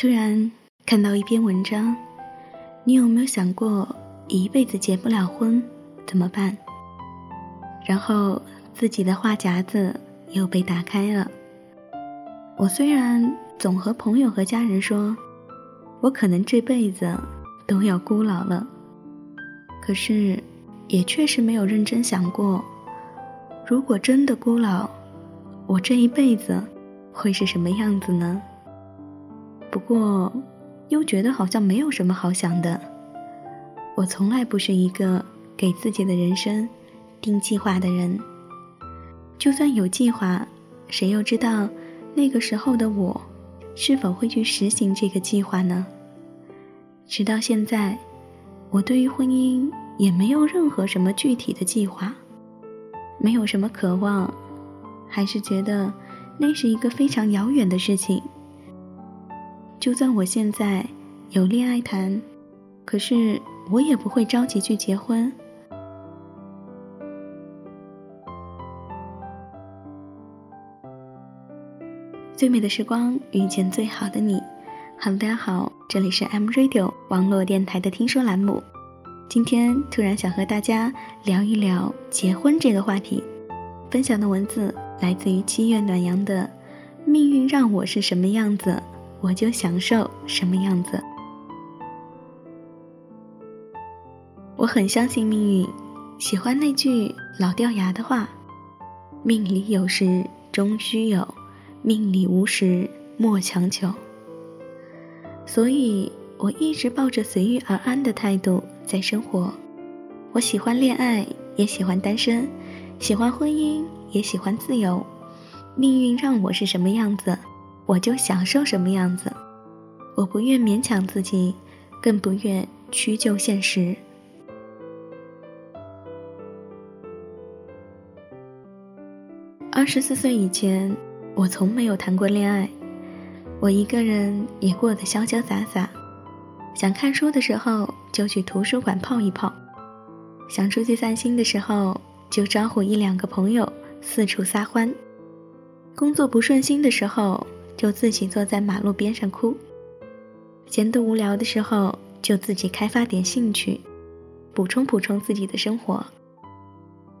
突然看到一篇文章，你有没有想过一辈子结不了婚怎么办？然后自己的话匣子又被打开了。我虽然总和朋友和家人说，我可能这辈子都要孤老了，可是也确实没有认真想过，如果真的孤老，我这一辈子会是什么样子呢？不过，又觉得好像没有什么好想的。我从来不是一个给自己的人生定计划的人，就算有计划，谁又知道？那个时候的我，是否会去实行这个计划呢？直到现在，我对于婚姻也没有任何什么具体的计划，没有什么渴望，还是觉得那是一个非常遥远的事情。就算我现在有恋爱谈，可是我也不会着急去结婚。最美的时光遇见最好的你，Hello，大家好，这里是 M Radio 网络电台的听说栏目。今天突然想和大家聊一聊结婚这个话题，分享的文字来自于七月暖阳的“命运让我是什么样子，我就享受什么样子”。我很相信命运，喜欢那句老掉牙的话：“命里有时终须有。”命里无时莫强求，所以我一直抱着随遇而安的态度在生活。我喜欢恋爱，也喜欢单身；喜欢婚姻，也喜欢自由。命运让我是什么样子，我就享受什么样子。我不愿勉强自己，更不愿屈就现实。二十四岁以前。我从没有谈过恋爱，我一个人也过得潇潇洒洒。想看书的时候就去图书馆泡一泡，想出去散心的时候就招呼一两个朋友四处撒欢。工作不顺心的时候就自己坐在马路边上哭。闲得无聊的时候就自己开发点兴趣，补充补充自己的生活。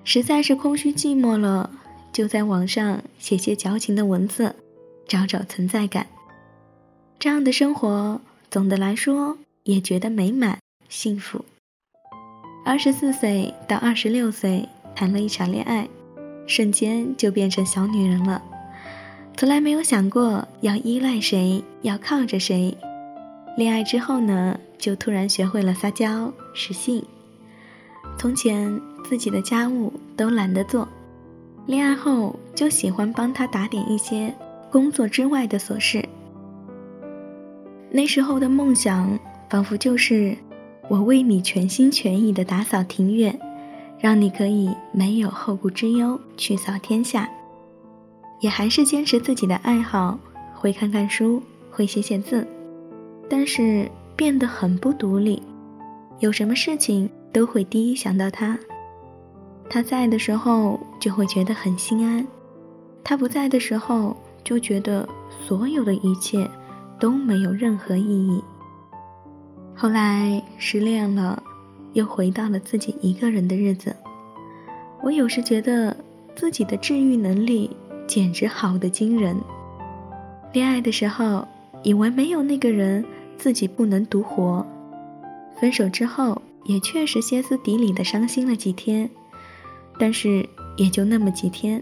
实在是空虚寂寞了。就在网上写些矫情的文字，找找存在感。这样的生活，总的来说也觉得美满幸福。二十四岁到二十六岁谈了一场恋爱，瞬间就变成小女人了。从来没有想过要依赖谁，要靠着谁。恋爱之后呢，就突然学会了撒娇使性。从前自己的家务都懒得做。恋爱后就喜欢帮他打点一些工作之外的琐事。那时候的梦想仿佛就是我为你全心全意的打扫庭院，让你可以没有后顾之忧去扫天下。也还是坚持自己的爱好，会看看书，会写写字，但是变得很不独立，有什么事情都会第一想到他。他在的时候就会觉得很心安，他不在的时候就觉得所有的一切都没有任何意义。后来失恋了，又回到了自己一个人的日子。我有时觉得自己的治愈能力简直好的惊人。恋爱的时候以为没有那个人自己不能独活，分手之后也确实歇斯底里的伤心了几天。但是也就那么几天，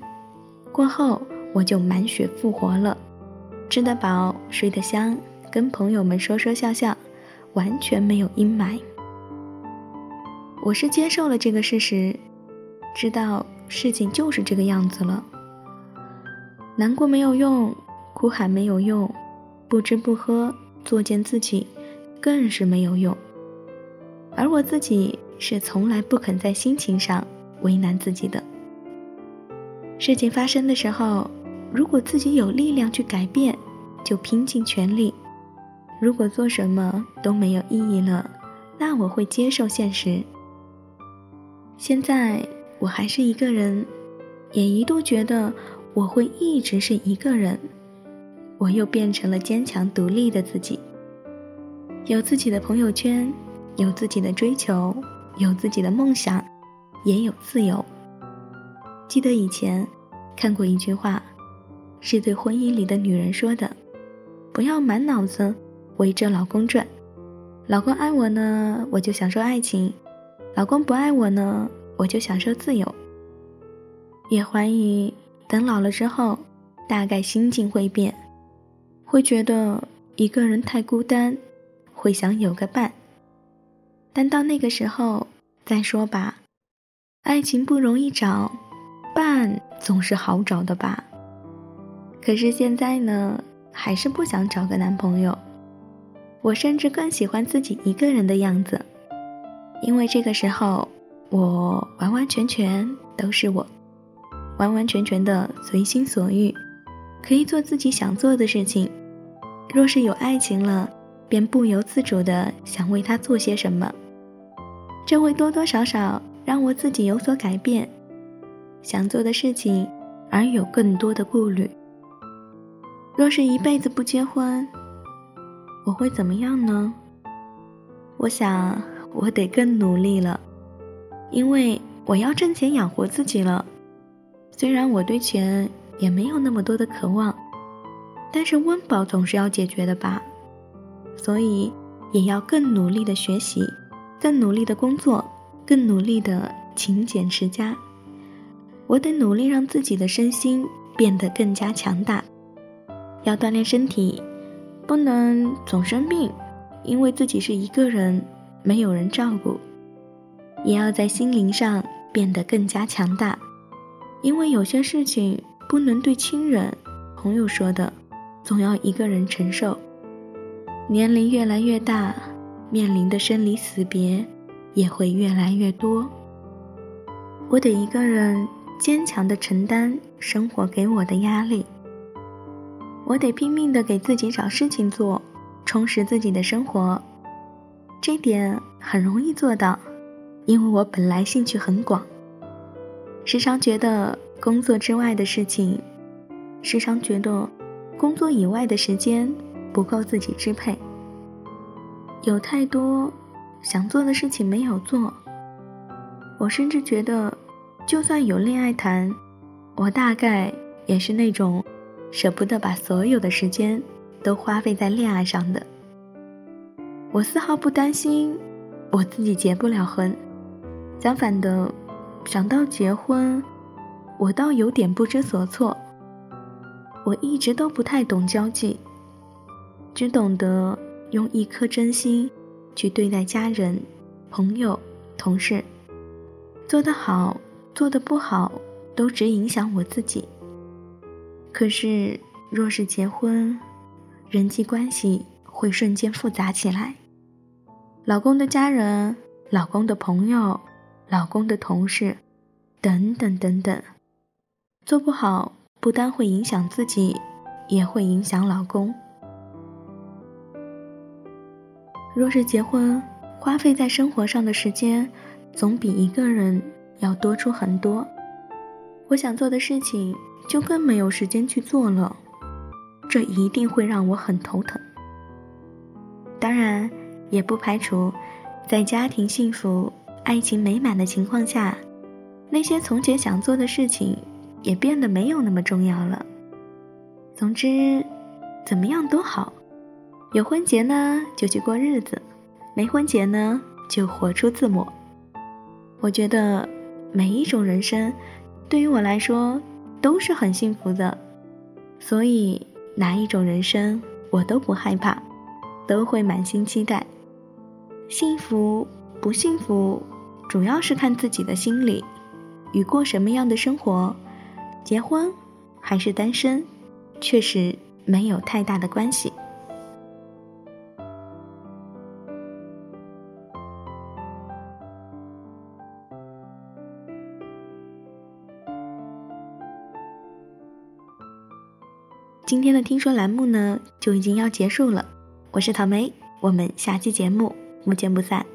过后我就满血复活了，吃得饱，睡得香，跟朋友们说说笑笑，完全没有阴霾。我是接受了这个事实，知道事情就是这个样子了。难过没有用，哭喊没有用，不吃不喝作践自己，更是没有用。而我自己是从来不肯在心情上。为难自己的事情发生的时候，如果自己有力量去改变，就拼尽全力；如果做什么都没有意义了，那我会接受现实。现在我还是一个人，也一度觉得我会一直是一个人。我又变成了坚强独立的自己。有自己的朋友圈，有自己的追求，有自己的梦想，也有自由。记得以前看过一句话，是对婚姻里的女人说的：“不要满脑子围着老公转，老公爱我呢，我就享受爱情；老公不爱我呢，我就享受自由。”也怀疑等老了之后，大概心境会变，会觉得一个人太孤单，会想有个伴。但到那个时候再说吧，爱情不容易找，伴总是好找的吧。可是现在呢，还是不想找个男朋友，我甚至更喜欢自己一个人的样子，因为这个时候我完完全全都是我。完完全全的随心所欲，可以做自己想做的事情。若是有爱情了，便不由自主的想为他做些什么，这会多多少少让我自己有所改变，想做的事情而有更多的顾虑。若是一辈子不结婚，我会怎么样呢？我想我得更努力了，因为我要挣钱养活自己了。虽然我对钱也没有那么多的渴望，但是温饱总是要解决的吧，所以也要更努力的学习，更努力的工作，更努力的勤俭持家。我得努力让自己的身心变得更加强大，要锻炼身体，不能总生病，因为自己是一个人，没有人照顾，也要在心灵上变得更加强大。因为有些事情不能对亲人、朋友说的，总要一个人承受。年龄越来越大，面临的生离死别也会越来越多。我得一个人坚强的承担生活给我的压力。我得拼命的给自己找事情做，充实自己的生活。这点很容易做到，因为我本来兴趣很广。时常觉得工作之外的事情，时常觉得工作以外的时间不够自己支配。有太多想做的事情没有做。我甚至觉得，就算有恋爱谈，我大概也是那种舍不得把所有的时间都花费在恋爱上的。我丝毫不担心我自己结不了婚，相反的。想到结婚，我倒有点不知所措。我一直都不太懂交际，只懂得用一颗真心去对待家人、朋友、同事。做得好，做得不好，都只影响我自己。可是，若是结婚，人际关系会瞬间复杂起来。老公的家人，老公的朋友。老公的同事，等等等等，做不好不单会影响自己，也会影响老公。若是结婚，花费在生活上的时间，总比一个人要多出很多。我想做的事情就更没有时间去做了，这一定会让我很头疼。当然，也不排除在家庭幸福。爱情美满的情况下，那些从前想做的事情也变得没有那么重要了。总之，怎么样都好。有婚结呢，就去过日子；没婚结呢，就活出自我。我觉得每一种人生，对于我来说都是很幸福的，所以哪一种人生我都不害怕，都会满心期待。幸福不幸福？主要是看自己的心理，与过什么样的生活，结婚还是单身，确实没有太大的关系。今天的听说栏目呢，就已经要结束了。我是草莓，我们下期节目不见不散。